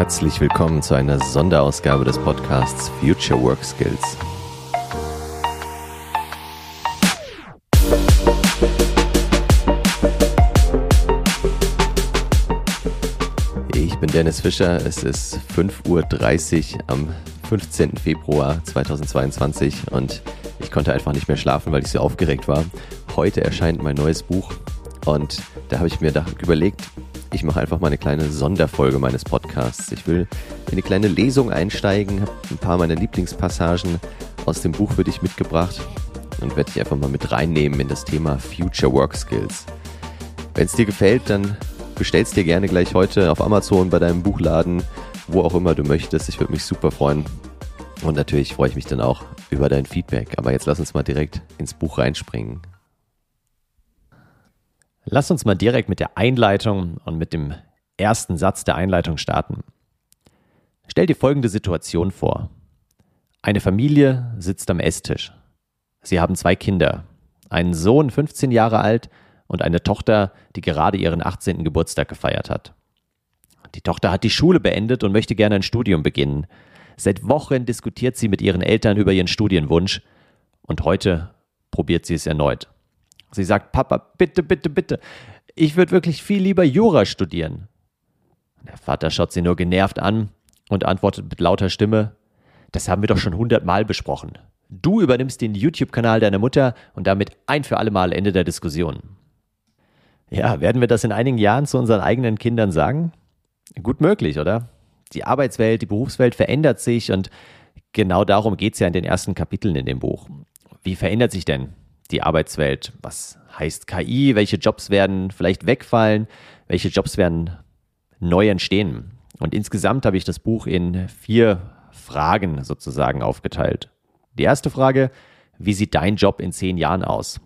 Herzlich willkommen zu einer Sonderausgabe des Podcasts Future Work Skills. Ich bin Dennis Fischer. Es ist 5.30 Uhr am 15. Februar 2022 und ich konnte einfach nicht mehr schlafen, weil ich so aufgeregt war. Heute erscheint mein neues Buch und da habe ich mir überlegt, ich mache einfach mal eine kleine Sonderfolge meines Podcasts. Ich will in eine kleine Lesung einsteigen, habe ein paar meiner Lieblingspassagen aus dem Buch für dich mitgebracht und werde dich einfach mal mit reinnehmen in das Thema Future Work Skills. Wenn es dir gefällt, dann bestellst dir gerne gleich heute auf Amazon, bei deinem Buchladen, wo auch immer du möchtest. Ich würde mich super freuen. Und natürlich freue ich mich dann auch über dein Feedback. Aber jetzt lass uns mal direkt ins Buch reinspringen. Lass uns mal direkt mit der Einleitung und mit dem ersten Satz der Einleitung starten. Stell dir folgende Situation vor. Eine Familie sitzt am Esstisch. Sie haben zwei Kinder, einen Sohn 15 Jahre alt und eine Tochter, die gerade ihren 18. Geburtstag gefeiert hat. Die Tochter hat die Schule beendet und möchte gerne ein Studium beginnen. Seit Wochen diskutiert sie mit ihren Eltern über ihren Studienwunsch und heute probiert sie es erneut. Sie sagt, Papa, bitte, bitte, bitte, ich würde wirklich viel lieber Jura studieren. Der Vater schaut sie nur genervt an und antwortet mit lauter Stimme, das haben wir doch schon hundertmal besprochen. Du übernimmst den YouTube-Kanal deiner Mutter und damit ein für alle Mal Ende der Diskussion. Ja, werden wir das in einigen Jahren zu unseren eigenen Kindern sagen? Gut möglich, oder? Die Arbeitswelt, die Berufswelt verändert sich und genau darum geht es ja in den ersten Kapiteln in dem Buch. Wie verändert sich denn die Arbeitswelt. Was heißt KI? Welche Jobs werden vielleicht wegfallen? Welche Jobs werden neu entstehen? Und insgesamt habe ich das Buch in vier Fragen sozusagen aufgeteilt. Die erste Frage, wie sieht dein Job in zehn Jahren aus?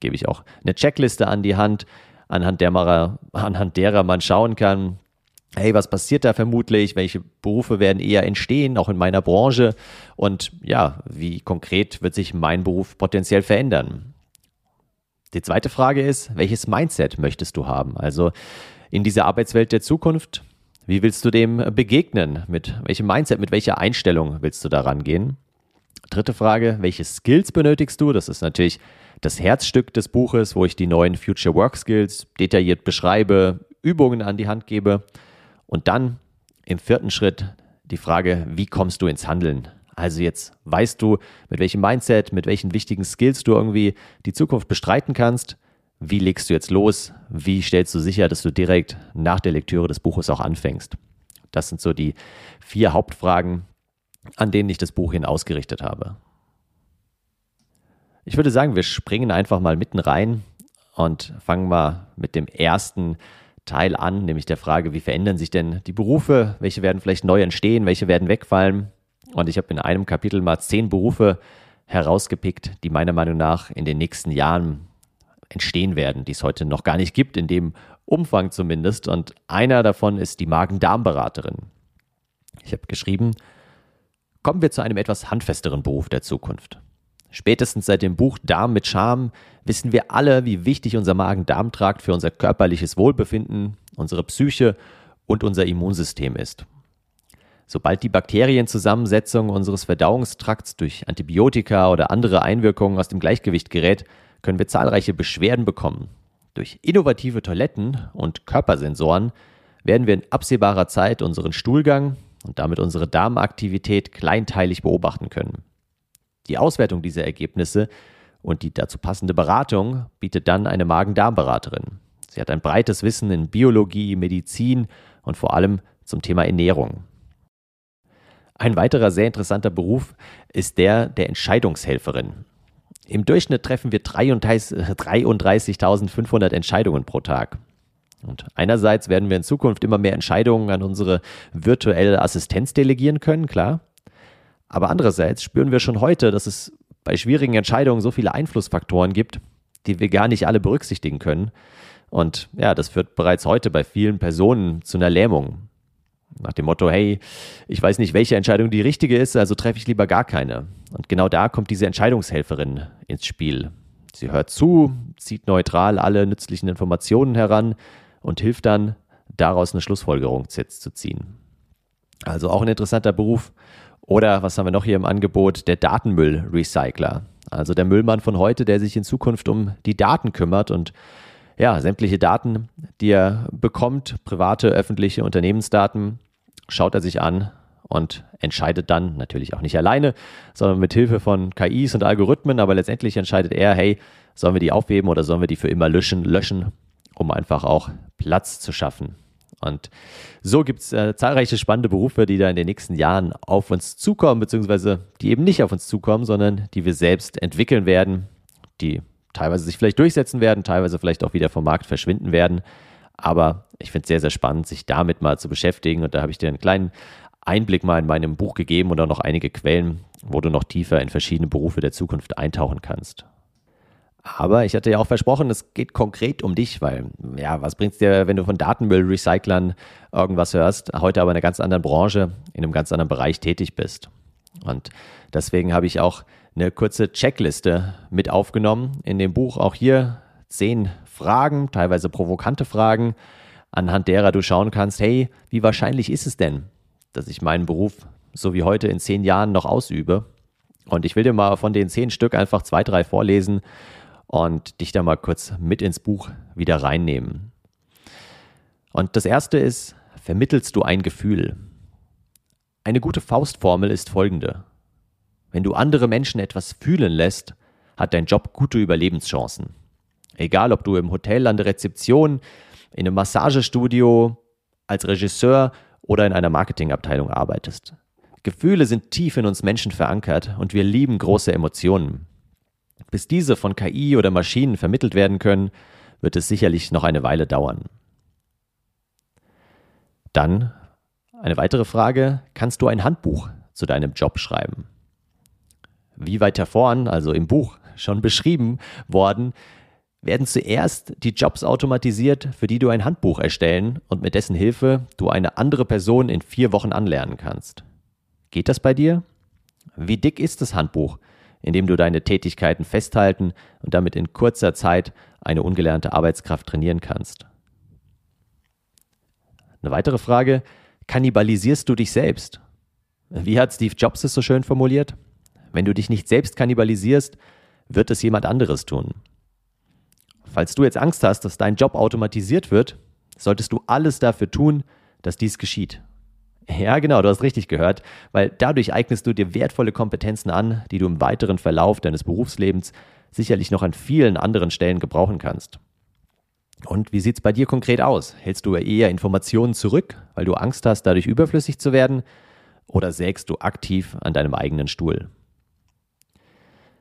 Gebe ich auch eine Checkliste an die Hand, anhand, der anhand derer man schauen kann, hey, was passiert da vermutlich? Welche Berufe werden eher entstehen, auch in meiner Branche? Und ja, wie konkret wird sich mein Beruf potenziell verändern? Die zweite Frage ist, welches Mindset möchtest du haben? Also in dieser Arbeitswelt der Zukunft, wie willst du dem begegnen? Mit welchem Mindset, mit welcher Einstellung willst du daran gehen? Dritte Frage, welche Skills benötigst du? Das ist natürlich das Herzstück des Buches, wo ich die neuen Future Work Skills detailliert beschreibe, Übungen an die Hand gebe. Und dann im vierten Schritt die Frage, wie kommst du ins Handeln? Also jetzt weißt du, mit welchem Mindset, mit welchen wichtigen Skills du irgendwie die Zukunft bestreiten kannst. Wie legst du jetzt los? Wie stellst du sicher, dass du direkt nach der Lektüre des Buches auch anfängst? Das sind so die vier Hauptfragen, an denen ich das Buch hin ausgerichtet habe. Ich würde sagen, wir springen einfach mal mitten rein und fangen mal mit dem ersten Teil an, nämlich der Frage, wie verändern sich denn die Berufe, welche werden vielleicht neu entstehen, welche werden wegfallen. Und ich habe in einem Kapitel mal zehn Berufe herausgepickt, die meiner Meinung nach in den nächsten Jahren entstehen werden, die es heute noch gar nicht gibt, in dem Umfang zumindest. Und einer davon ist die Magen-Darm-Beraterin. Ich habe geschrieben, kommen wir zu einem etwas handfesteren Beruf der Zukunft. Spätestens seit dem Buch Darm mit Charme wissen wir alle, wie wichtig unser Magen-Darm-Trakt für unser körperliches Wohlbefinden, unsere Psyche und unser Immunsystem ist. Sobald die Bakterienzusammensetzung unseres Verdauungstrakts durch Antibiotika oder andere Einwirkungen aus dem Gleichgewicht gerät, können wir zahlreiche Beschwerden bekommen. Durch innovative Toiletten und Körpersensoren werden wir in absehbarer Zeit unseren Stuhlgang und damit unsere Darmaktivität kleinteilig beobachten können. Die Auswertung dieser Ergebnisse und die dazu passende Beratung bietet dann eine Magen-Darm-Beraterin. Sie hat ein breites Wissen in Biologie, Medizin und vor allem zum Thema Ernährung. Ein weiterer sehr interessanter Beruf ist der der Entscheidungshelferin. Im Durchschnitt treffen wir 33.500 Entscheidungen pro Tag. Und einerseits werden wir in Zukunft immer mehr Entscheidungen an unsere virtuelle Assistenz delegieren können, klar. Aber andererseits spüren wir schon heute, dass es bei schwierigen Entscheidungen so viele Einflussfaktoren gibt, die wir gar nicht alle berücksichtigen können. Und ja, das führt bereits heute bei vielen Personen zu einer Lähmung. Nach dem Motto, hey, ich weiß nicht, welche Entscheidung die richtige ist, also treffe ich lieber gar keine. Und genau da kommt diese Entscheidungshelferin ins Spiel. Sie hört zu, zieht neutral alle nützlichen Informationen heran und hilft dann, daraus eine Schlussfolgerung zu ziehen. Also auch ein interessanter Beruf. Oder was haben wir noch hier im Angebot? Der Datenmüllrecycler. Also der Müllmann von heute, der sich in Zukunft um die Daten kümmert und ja, sämtliche Daten, die er bekommt, private, öffentliche Unternehmensdaten, schaut er sich an und entscheidet dann natürlich auch nicht alleine, sondern mit Hilfe von KIs und Algorithmen, aber letztendlich entscheidet er, hey, sollen wir die aufheben oder sollen wir die für immer löschen, löschen, um einfach auch Platz zu schaffen. Und so gibt es äh, zahlreiche spannende Berufe, die da in den nächsten Jahren auf uns zukommen, beziehungsweise die eben nicht auf uns zukommen, sondern die wir selbst entwickeln werden, die teilweise sich vielleicht durchsetzen werden, teilweise vielleicht auch wieder vom Markt verschwinden werden. Aber ich finde es sehr, sehr spannend, sich damit mal zu beschäftigen. Und da habe ich dir einen kleinen Einblick mal in meinem Buch gegeben und auch noch einige Quellen, wo du noch tiefer in verschiedene Berufe der Zukunft eintauchen kannst. Aber ich hatte ja auch versprochen, es geht konkret um dich, weil, ja, was bringt es dir, wenn du von Datenmüllrecyclern irgendwas hörst, heute aber in einer ganz anderen Branche, in einem ganz anderen Bereich tätig bist. Und deswegen habe ich auch eine kurze Checkliste mit aufgenommen in dem Buch. Auch hier zehn Fragen, teilweise provokante Fragen, anhand derer du schauen kannst, hey, wie wahrscheinlich ist es denn, dass ich meinen Beruf so wie heute in zehn Jahren noch ausübe? Und ich will dir mal von den zehn Stück einfach zwei, drei vorlesen und dich da mal kurz mit ins Buch wieder reinnehmen. Und das erste ist, vermittelst du ein Gefühl? Eine gute Faustformel ist folgende. Wenn du andere Menschen etwas fühlen lässt, hat dein Job gute Überlebenschancen. Egal, ob du im Hotel an der Rezeption, in einem Massagestudio, als Regisseur oder in einer Marketingabteilung arbeitest. Gefühle sind tief in uns Menschen verankert und wir lieben große Emotionen. Bis diese von KI oder Maschinen vermittelt werden können, wird es sicherlich noch eine Weile dauern. Dann eine weitere Frage, kannst du ein Handbuch zu deinem Job schreiben? Wie weiter vorn, also im Buch schon beschrieben worden, werden zuerst die Jobs automatisiert, für die du ein Handbuch erstellen und mit dessen Hilfe du eine andere Person in vier Wochen anlernen kannst. Geht das bei dir? Wie dick ist das Handbuch, in dem du deine Tätigkeiten festhalten und damit in kurzer Zeit eine ungelernte Arbeitskraft trainieren kannst? Eine weitere Frage, kannibalisierst du dich selbst? Wie hat Steve Jobs es so schön formuliert? Wenn du dich nicht selbst kannibalisierst, wird es jemand anderes tun. Falls du jetzt Angst hast, dass dein Job automatisiert wird, solltest du alles dafür tun, dass dies geschieht. Ja, genau, du hast richtig gehört, weil dadurch eignest du dir wertvolle Kompetenzen an, die du im weiteren Verlauf deines Berufslebens sicherlich noch an vielen anderen Stellen gebrauchen kannst. Und wie sieht es bei dir konkret aus? Hältst du eher Informationen zurück, weil du Angst hast, dadurch überflüssig zu werden? Oder sägst du aktiv an deinem eigenen Stuhl?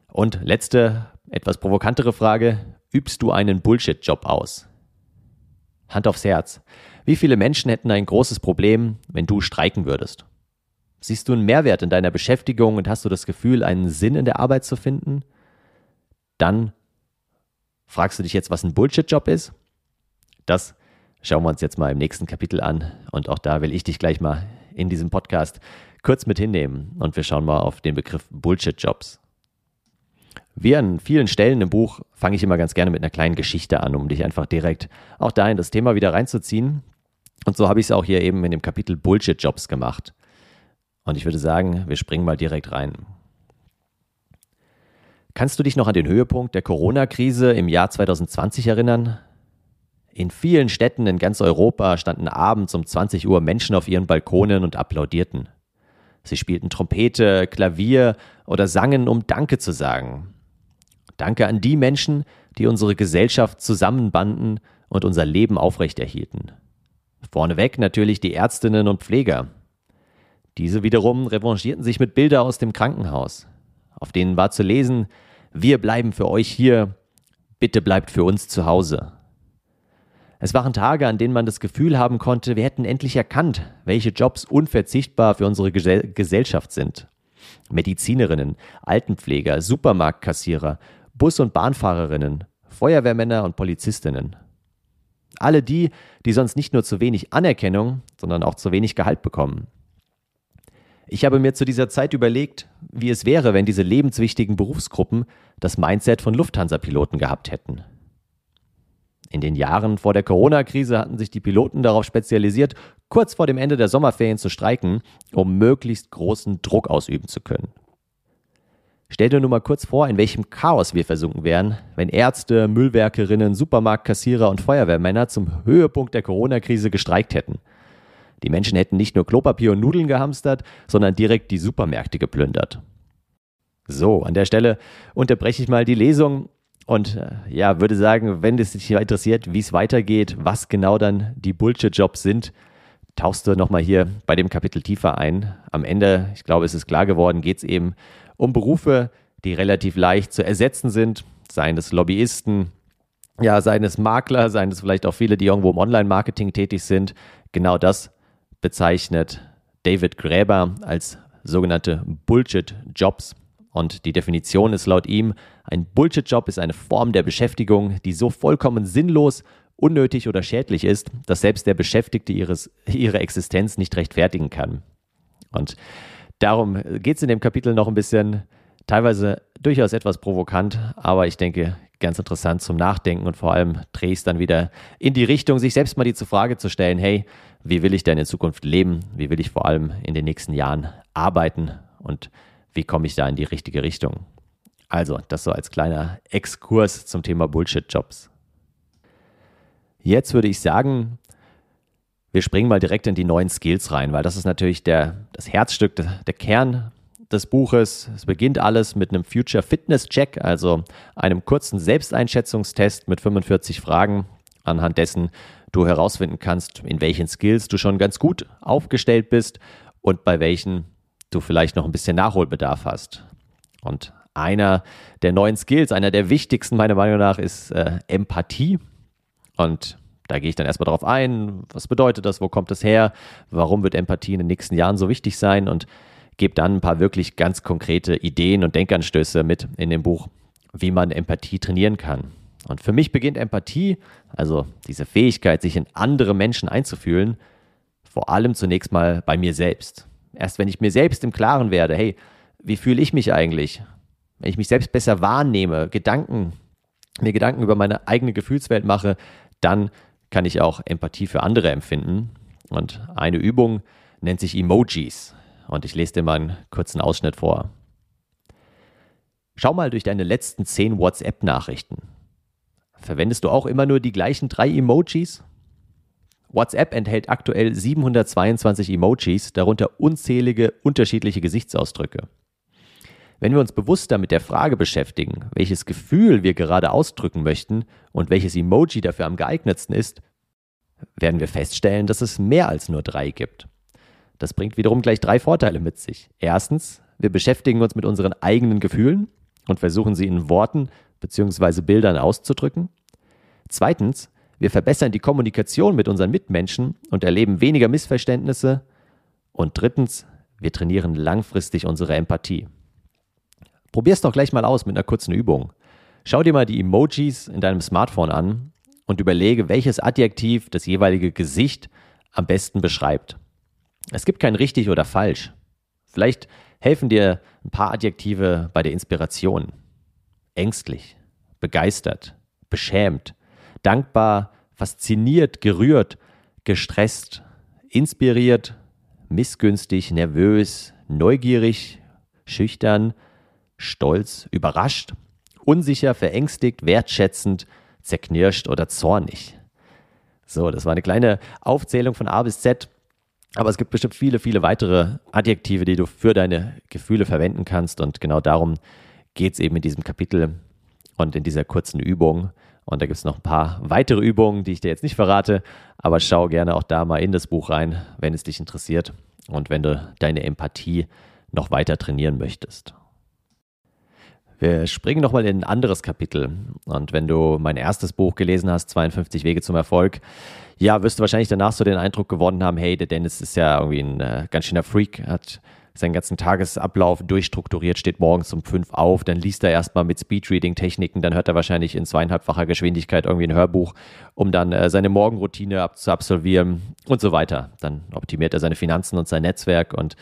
Und letzte, etwas provokantere Frage. Übst du einen Bullshit-Job aus? Hand aufs Herz. Wie viele Menschen hätten ein großes Problem, wenn du streiken würdest? Siehst du einen Mehrwert in deiner Beschäftigung und hast du das Gefühl, einen Sinn in der Arbeit zu finden? Dann fragst du dich jetzt, was ein Bullshit-Job ist? Das schauen wir uns jetzt mal im nächsten Kapitel an. Und auch da will ich dich gleich mal in diesem Podcast kurz mit hinnehmen. Und wir schauen mal auf den Begriff Bullshit-Jobs. Wie an vielen Stellen im Buch fange ich immer ganz gerne mit einer kleinen Geschichte an, um dich einfach direkt auch da in das Thema wieder reinzuziehen. Und so habe ich es auch hier eben in dem Kapitel Bullshit-Jobs gemacht. Und ich würde sagen, wir springen mal direkt rein. Kannst du dich noch an den Höhepunkt der Corona-Krise im Jahr 2020 erinnern? In vielen Städten in ganz Europa standen abends um 20 Uhr Menschen auf ihren Balkonen und applaudierten. Sie spielten Trompete, Klavier oder sangen, um Danke zu sagen. Danke an die Menschen, die unsere Gesellschaft zusammenbanden und unser Leben aufrechterhielten. Vorneweg natürlich die Ärztinnen und Pfleger. Diese wiederum revanchierten sich mit Bilder aus dem Krankenhaus, auf denen war zu lesen, wir bleiben für euch hier, bitte bleibt für uns zu Hause. Es waren Tage, an denen man das Gefühl haben konnte, wir hätten endlich erkannt, welche Jobs unverzichtbar für unsere Gesellschaft sind. Medizinerinnen, Altenpfleger, Supermarktkassierer, Bus- und Bahnfahrerinnen, Feuerwehrmänner und Polizistinnen. Alle die, die sonst nicht nur zu wenig Anerkennung, sondern auch zu wenig Gehalt bekommen. Ich habe mir zu dieser Zeit überlegt, wie es wäre, wenn diese lebenswichtigen Berufsgruppen das Mindset von Lufthansa-Piloten gehabt hätten. In den Jahren vor der Corona-Krise hatten sich die Piloten darauf spezialisiert, kurz vor dem Ende der Sommerferien zu streiken, um möglichst großen Druck ausüben zu können. Stell dir nur mal kurz vor, in welchem Chaos wir versunken wären, wenn Ärzte, Müllwerkerinnen, Supermarktkassierer und Feuerwehrmänner zum Höhepunkt der Corona-Krise gestreikt hätten. Die Menschen hätten nicht nur Klopapier und Nudeln gehamstert, sondern direkt die Supermärkte geplündert. So, an der Stelle unterbreche ich mal die Lesung und äh, ja, würde sagen, wenn es dich interessiert, wie es weitergeht, was genau dann die Bullshit-Jobs sind, tauchst du nochmal hier bei dem Kapitel tiefer ein. Am Ende, ich glaube, es ist klar geworden, geht es eben um Berufe, die relativ leicht zu ersetzen sind, seien es Lobbyisten, ja, seien es Makler, seien es vielleicht auch viele, die irgendwo im Online-Marketing tätig sind. Genau das bezeichnet David Gräber als sogenannte Bullshit-Jobs. Und die Definition ist laut ihm, ein Bullshit-Job ist eine Form der Beschäftigung, die so vollkommen sinnlos, unnötig oder schädlich ist, dass selbst der Beschäftigte ihres, ihre Existenz nicht rechtfertigen kann. Und Darum geht es in dem Kapitel noch ein bisschen, teilweise durchaus etwas provokant, aber ich denke ganz interessant zum Nachdenken und vor allem drehe ich es dann wieder in die Richtung, sich selbst mal die Frage zu stellen, hey, wie will ich denn in Zukunft leben? Wie will ich vor allem in den nächsten Jahren arbeiten? Und wie komme ich da in die richtige Richtung? Also, das so als kleiner Exkurs zum Thema Bullshit-Jobs. Jetzt würde ich sagen, wir springen mal direkt in die neuen Skills rein, weil das ist natürlich der, das Herzstück, der, der Kern des Buches. Es beginnt alles mit einem Future Fitness Check, also einem kurzen Selbsteinschätzungstest mit 45 Fragen, anhand dessen du herausfinden kannst, in welchen Skills du schon ganz gut aufgestellt bist und bei welchen du vielleicht noch ein bisschen Nachholbedarf hast. Und einer der neuen Skills, einer der wichtigsten meiner Meinung nach, ist äh, Empathie. Und da gehe ich dann erstmal drauf ein, was bedeutet das, wo kommt es her, warum wird Empathie in den nächsten Jahren so wichtig sein und gebe dann ein paar wirklich ganz konkrete Ideen und Denkanstöße mit in dem Buch, wie man Empathie trainieren kann. Und für mich beginnt Empathie, also diese Fähigkeit, sich in andere Menschen einzufühlen, vor allem zunächst mal bei mir selbst. Erst wenn ich mir selbst im Klaren werde, hey, wie fühle ich mich eigentlich? Wenn ich mich selbst besser wahrnehme, Gedanken, mir Gedanken über meine eigene Gefühlswelt mache, dann kann ich auch Empathie für andere empfinden. Und eine Übung nennt sich Emojis. Und ich lese dir mal einen kurzen Ausschnitt vor. Schau mal durch deine letzten zehn WhatsApp-Nachrichten. Verwendest du auch immer nur die gleichen drei Emojis? WhatsApp enthält aktuell 722 Emojis, darunter unzählige unterschiedliche Gesichtsausdrücke. Wenn wir uns bewusster mit der Frage beschäftigen, welches Gefühl wir gerade ausdrücken möchten und welches Emoji dafür am geeignetsten ist, werden wir feststellen, dass es mehr als nur drei gibt. Das bringt wiederum gleich drei Vorteile mit sich. Erstens, wir beschäftigen uns mit unseren eigenen Gefühlen und versuchen sie in Worten bzw. Bildern auszudrücken. Zweitens, wir verbessern die Kommunikation mit unseren Mitmenschen und erleben weniger Missverständnisse. Und drittens, wir trainieren langfristig unsere Empathie. Probier's doch gleich mal aus mit einer kurzen Übung. Schau dir mal die Emojis in deinem Smartphone an und überlege, welches Adjektiv das jeweilige Gesicht am besten beschreibt. Es gibt kein richtig oder falsch. Vielleicht helfen dir ein paar Adjektive bei der Inspiration. Ängstlich, begeistert, beschämt, dankbar, fasziniert, gerührt, gestresst, inspiriert, missgünstig, nervös, neugierig, schüchtern, stolz, überrascht, unsicher, verängstigt, wertschätzend, zerknirscht oder zornig. So, das war eine kleine Aufzählung von A bis Z. Aber es gibt bestimmt viele, viele weitere Adjektive, die du für deine Gefühle verwenden kannst. Und genau darum geht es eben in diesem Kapitel und in dieser kurzen Übung. Und da gibt es noch ein paar weitere Übungen, die ich dir jetzt nicht verrate. Aber schau gerne auch da mal in das Buch rein, wenn es dich interessiert und wenn du deine Empathie noch weiter trainieren möchtest. Wir springen nochmal in ein anderes Kapitel. Und wenn du mein erstes Buch gelesen hast, 52 Wege zum Erfolg, ja, wirst du wahrscheinlich danach so den Eindruck gewonnen haben, hey, der Dennis ist ja irgendwie ein äh, ganz schöner Freak, hat seinen ganzen Tagesablauf durchstrukturiert, steht morgens um fünf auf, dann liest er erstmal mit Speedreading-Techniken, dann hört er wahrscheinlich in zweieinhalbfacher Geschwindigkeit irgendwie ein Hörbuch, um dann äh, seine Morgenroutine zu absolvieren und so weiter. Dann optimiert er seine Finanzen und sein Netzwerk und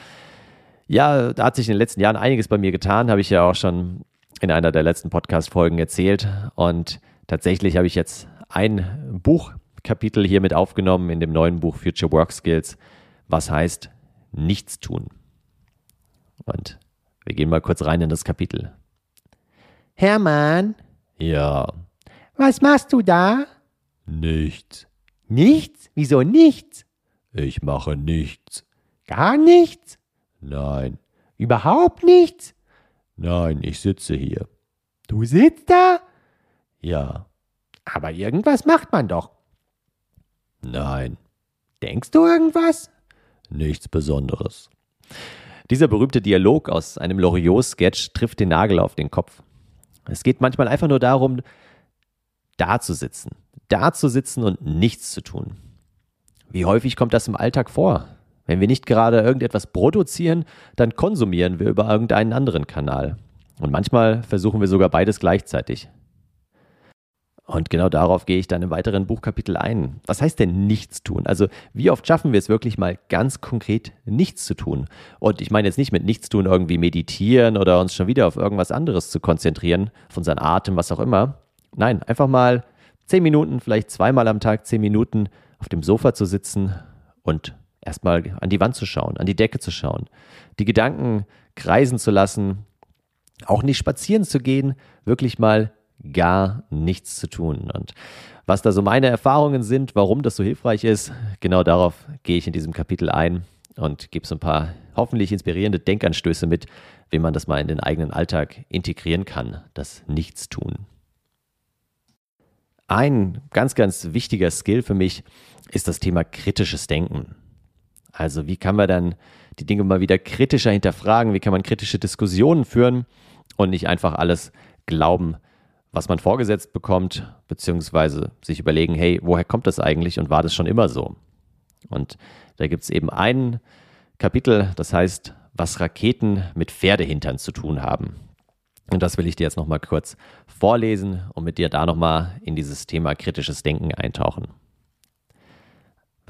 ja, da hat sich in den letzten Jahren einiges bei mir getan, habe ich ja auch schon in einer der letzten Podcast-Folgen erzählt. Und tatsächlich habe ich jetzt ein Buch Kapitel hier mit aufgenommen in dem neuen Buch Future Work Skills, was heißt nichts tun. Und wir gehen mal kurz rein in das Kapitel. Hermann, Ja, was machst du da? nichts. Nichts? Wieso nichts? Ich mache nichts. Gar nichts? Nein, Überhaupt nichts? Nein, ich sitze hier. Du sitzt da? Ja, Aber irgendwas macht man doch. nein, Denkst du irgendwas? nichts Besonderes. Dieser berühmte Dialog aus einem Loriot-Sketch trifft den Nagel auf den Kopf. Es geht manchmal einfach nur darum, da zu sitzen, da zu sitzen und nichts zu tun. Wie häufig kommt das im Alltag vor? Wenn wir nicht gerade irgendetwas produzieren, dann konsumieren wir über irgendeinen anderen Kanal. Und manchmal versuchen wir sogar beides gleichzeitig. Und genau darauf gehe ich dann im weiteren Buchkapitel ein. Was heißt denn nichts tun? Also wie oft schaffen wir es wirklich mal ganz konkret nichts zu tun? Und ich meine jetzt nicht mit nichts tun irgendwie meditieren oder uns schon wieder auf irgendwas anderes zu konzentrieren, auf unseren Atem, was auch immer. Nein, einfach mal zehn Minuten, vielleicht zweimal am Tag zehn Minuten auf dem Sofa zu sitzen und erstmal an die Wand zu schauen, an die Decke zu schauen, die Gedanken kreisen zu lassen, auch nicht spazieren zu gehen, wirklich mal gar nichts zu tun. Und was da so meine Erfahrungen sind, warum das so hilfreich ist, genau darauf gehe ich in diesem Kapitel ein und gebe so ein paar hoffentlich inspirierende Denkanstöße mit, wie man das mal in den eigenen Alltag integrieren kann, das Nichtstun. Ein ganz, ganz wichtiger Skill für mich ist das Thema kritisches Denken. Also wie kann man dann die Dinge mal wieder kritischer hinterfragen, wie kann man kritische Diskussionen führen und nicht einfach alles glauben, was man vorgesetzt bekommt, beziehungsweise sich überlegen, hey, woher kommt das eigentlich und war das schon immer so? Und da gibt es eben ein Kapitel, das heißt, was Raketen mit Pferdehintern zu tun haben. Und das will ich dir jetzt nochmal kurz vorlesen und mit dir da nochmal in dieses Thema kritisches Denken eintauchen.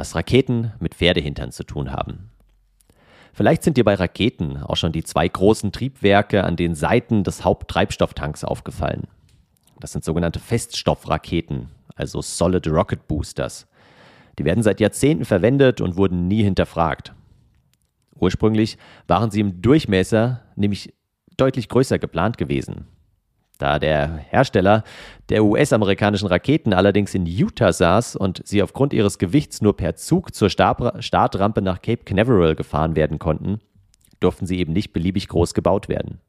Was Raketen mit Pferdehintern zu tun haben. Vielleicht sind dir bei Raketen auch schon die zwei großen Triebwerke an den Seiten des Haupttreibstofftanks aufgefallen. Das sind sogenannte Feststoffraketen, also Solid Rocket Boosters. Die werden seit Jahrzehnten verwendet und wurden nie hinterfragt. Ursprünglich waren sie im Durchmesser nämlich deutlich größer geplant gewesen. Da der Hersteller der US-amerikanischen Raketen allerdings in Utah saß und sie aufgrund ihres Gewichts nur per Zug zur Startrampe nach Cape Canaveral gefahren werden konnten, durften sie eben nicht beliebig groß gebaut werden.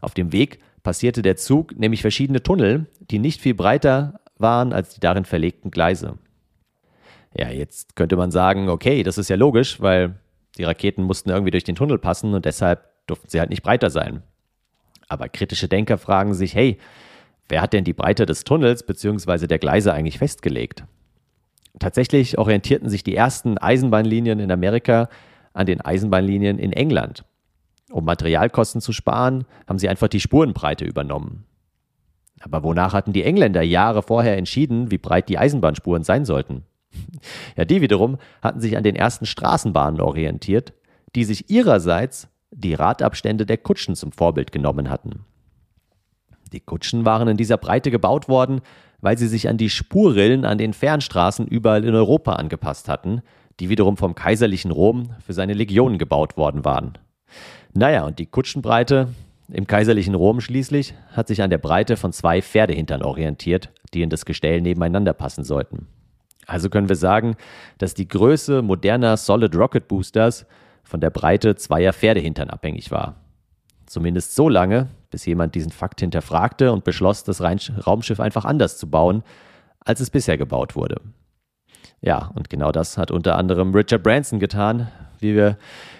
Auf dem Weg passierte der Zug nämlich verschiedene Tunnel, die nicht viel breiter waren als die darin verlegten Gleise. Ja, jetzt könnte man sagen, okay, das ist ja logisch, weil die Raketen mussten irgendwie durch den Tunnel passen und deshalb durften sie halt nicht breiter sein. Aber kritische Denker fragen sich, hey, wer hat denn die Breite des Tunnels bzw. der Gleise eigentlich festgelegt? Tatsächlich orientierten sich die ersten Eisenbahnlinien in Amerika an den Eisenbahnlinien in England. Um Materialkosten zu sparen, haben sie einfach die Spurenbreite übernommen. Aber wonach hatten die Engländer Jahre vorher entschieden, wie breit die Eisenbahnspuren sein sollten? Ja, die wiederum hatten sich an den ersten Straßenbahnen orientiert, die sich ihrerseits die Radabstände der Kutschen zum Vorbild genommen hatten. Die Kutschen waren in dieser Breite gebaut worden, weil sie sich an die Spurrillen an den Fernstraßen überall in Europa angepasst hatten, die wiederum vom kaiserlichen Rom für seine Legionen gebaut worden waren. Naja, und die Kutschenbreite im kaiserlichen Rom schließlich hat sich an der Breite von zwei Pferdehintern orientiert, die in das Gestell nebeneinander passen sollten. Also können wir sagen, dass die Größe moderner Solid Rocket Boosters von der Breite zweier Pferdehintern abhängig war. Zumindest so lange, bis jemand diesen Fakt hinterfragte und beschloss, das Raumschiff einfach anders zu bauen, als es bisher gebaut wurde. Ja, und genau das hat unter anderem Richard Branson getan, wie wir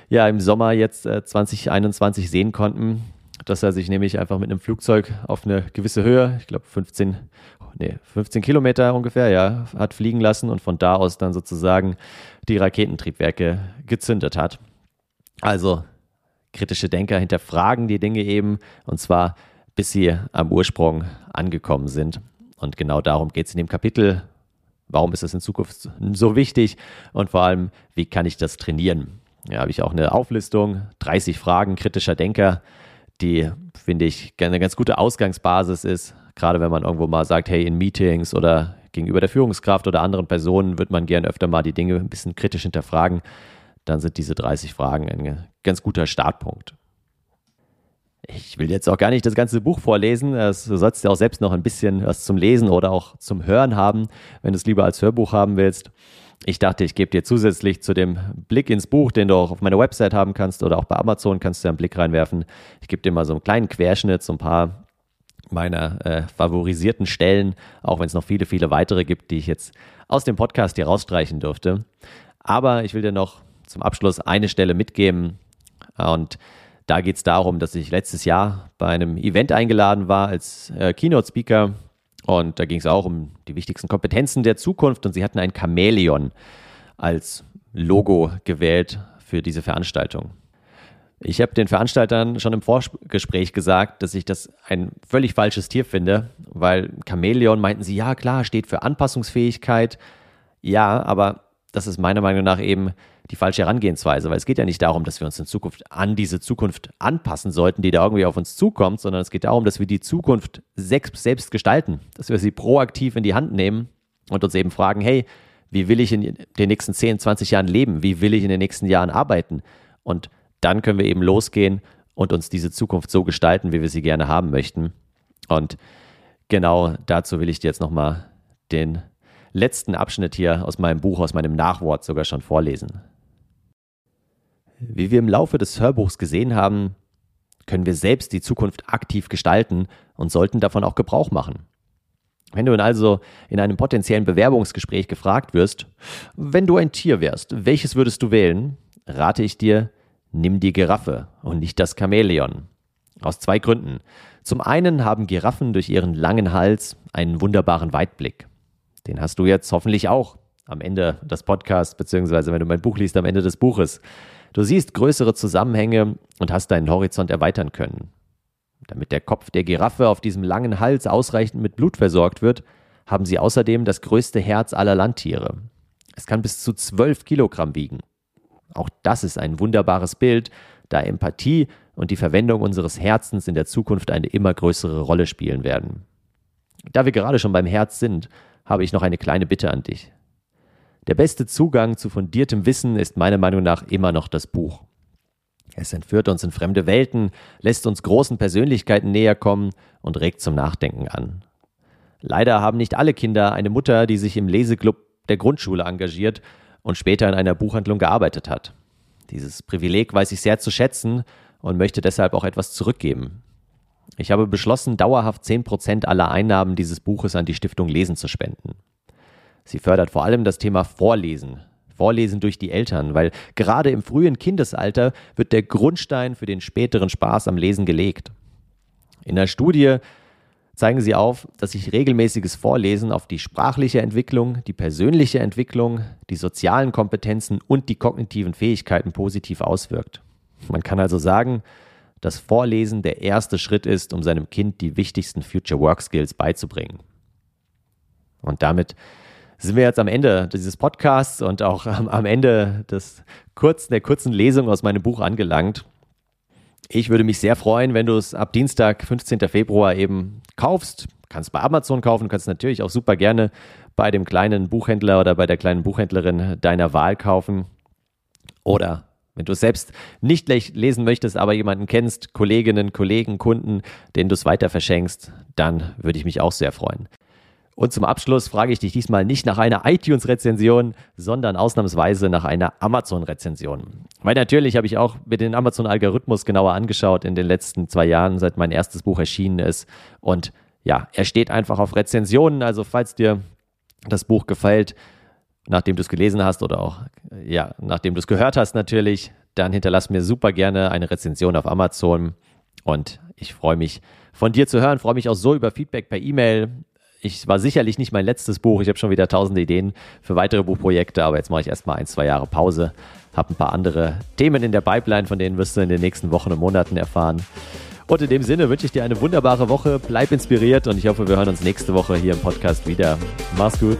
ja im Sommer jetzt äh, 2021 sehen konnten, dass er sich nämlich einfach mit einem Flugzeug auf eine gewisse Höhe, ich glaube 15, nee, 15 Kilometer ungefähr, ja, hat fliegen lassen und von da aus dann sozusagen die Raketentriebwerke gezündet hat. Also kritische Denker hinterfragen die Dinge eben und zwar bis sie am Ursprung angekommen sind. Und genau darum geht es in dem Kapitel. Warum ist das in Zukunft so wichtig und vor allem, wie kann ich das trainieren? Ja, habe ich auch eine Auflistung, 30 Fragen kritischer Denker, die, finde ich, eine ganz gute Ausgangsbasis ist, gerade wenn man irgendwo mal sagt, hey, in Meetings oder gegenüber der Führungskraft oder anderen Personen wird man gern öfter mal die Dinge ein bisschen kritisch hinterfragen. Dann sind diese 30 Fragen ein ganz guter Startpunkt. Ich will jetzt auch gar nicht das ganze Buch vorlesen. Du sollst ja auch selbst noch ein bisschen was zum Lesen oder auch zum Hören haben, wenn du es lieber als Hörbuch haben willst. Ich dachte, ich gebe dir zusätzlich zu dem Blick ins Buch, den du auch auf meiner Website haben kannst oder auch bei Amazon kannst du einen Blick reinwerfen. Ich gebe dir mal so einen kleinen Querschnitt, so ein paar meiner äh, favorisierten Stellen, auch wenn es noch viele, viele weitere gibt, die ich jetzt aus dem Podcast hier rausstreichen dürfte. Aber ich will dir noch zum Abschluss eine Stelle mitgeben und da geht es darum, dass ich letztes Jahr bei einem Event eingeladen war als äh, Keynote-Speaker und da ging es auch um die wichtigsten Kompetenzen der Zukunft und sie hatten ein Chamäleon als Logo gewählt für diese Veranstaltung. Ich habe den Veranstaltern schon im Vorgespräch gesagt, dass ich das ein völlig falsches Tier finde, weil Chamäleon meinten sie, ja klar, steht für Anpassungsfähigkeit. Ja, aber das ist meiner Meinung nach eben die falsche Herangehensweise, weil es geht ja nicht darum, dass wir uns in Zukunft an diese Zukunft anpassen sollten, die da irgendwie auf uns zukommt, sondern es geht darum, dass wir die Zukunft selbst gestalten, dass wir sie proaktiv in die Hand nehmen und uns eben fragen, hey, wie will ich in den nächsten 10, 20 Jahren leben? Wie will ich in den nächsten Jahren arbeiten? Und dann können wir eben losgehen und uns diese Zukunft so gestalten, wie wir sie gerne haben möchten. Und genau dazu will ich dir jetzt nochmal den letzten Abschnitt hier aus meinem Buch, aus meinem Nachwort sogar schon vorlesen. Wie wir im Laufe des Hörbuchs gesehen haben, können wir selbst die Zukunft aktiv gestalten und sollten davon auch Gebrauch machen. Wenn du also in einem potenziellen Bewerbungsgespräch gefragt wirst, wenn du ein Tier wärst, welches würdest du wählen, rate ich dir, nimm die Giraffe und nicht das Chamäleon. Aus zwei Gründen. Zum einen haben Giraffen durch ihren langen Hals einen wunderbaren Weitblick. Den hast du jetzt hoffentlich auch am Ende des Podcasts, beziehungsweise wenn du mein Buch liest, am Ende des Buches. Du siehst größere Zusammenhänge und hast deinen Horizont erweitern können. Damit der Kopf der Giraffe auf diesem langen Hals ausreichend mit Blut versorgt wird, haben sie außerdem das größte Herz aller Landtiere. Es kann bis zu 12 Kilogramm wiegen. Auch das ist ein wunderbares Bild, da Empathie und die Verwendung unseres Herzens in der Zukunft eine immer größere Rolle spielen werden. Da wir gerade schon beim Herz sind, habe ich noch eine kleine Bitte an dich. Der beste Zugang zu fundiertem Wissen ist meiner Meinung nach immer noch das Buch. Es entführt uns in fremde Welten, lässt uns großen Persönlichkeiten näher kommen und regt zum Nachdenken an. Leider haben nicht alle Kinder eine Mutter, die sich im Leseklub der Grundschule engagiert und später in einer Buchhandlung gearbeitet hat. Dieses Privileg weiß ich sehr zu schätzen und möchte deshalb auch etwas zurückgeben. Ich habe beschlossen, dauerhaft 10% aller Einnahmen dieses Buches an die Stiftung Lesen zu spenden. Sie fördert vor allem das Thema Vorlesen. Vorlesen durch die Eltern, weil gerade im frühen Kindesalter wird der Grundstein für den späteren Spaß am Lesen gelegt. In der Studie zeigen sie auf, dass sich regelmäßiges Vorlesen auf die sprachliche Entwicklung, die persönliche Entwicklung, die sozialen Kompetenzen und die kognitiven Fähigkeiten positiv auswirkt. Man kann also sagen, dass Vorlesen der erste Schritt ist, um seinem Kind die wichtigsten Future Work Skills beizubringen. Und damit sind wir jetzt am Ende dieses Podcasts und auch am Ende des kurzen, der kurzen Lesung aus meinem Buch angelangt. Ich würde mich sehr freuen, wenn du es ab Dienstag, 15. Februar eben kaufst. Kannst bei Amazon kaufen, kannst natürlich auch super gerne bei dem kleinen Buchhändler oder bei der kleinen Buchhändlerin deiner Wahl kaufen. Oder wenn du es selbst nicht lesen möchtest, aber jemanden kennst, Kolleginnen, Kollegen, Kunden, denen du es weiter verschenkst, dann würde ich mich auch sehr freuen. Und zum Abschluss frage ich dich diesmal nicht nach einer iTunes-Rezension, sondern ausnahmsweise nach einer Amazon-Rezension. Weil natürlich habe ich auch mir den Amazon-Algorithmus genauer angeschaut in den letzten zwei Jahren, seit mein erstes Buch erschienen ist. Und ja, er steht einfach auf Rezensionen. Also falls dir das Buch gefällt, nachdem du es gelesen hast oder auch ja, nachdem du es gehört hast natürlich, dann hinterlass mir super gerne eine Rezension auf Amazon. Und ich freue mich von dir zu hören, freue mich auch so über Feedback per E-Mail ich war sicherlich nicht mein letztes Buch. Ich habe schon wieder tausende Ideen für weitere Buchprojekte, aber jetzt mache ich erstmal ein, zwei Jahre Pause. Habe ein paar andere Themen in der Pipeline, von denen wirst du in den nächsten Wochen und Monaten erfahren. Und in dem Sinne wünsche ich dir eine wunderbare Woche. Bleib inspiriert und ich hoffe, wir hören uns nächste Woche hier im Podcast wieder. Mach's gut.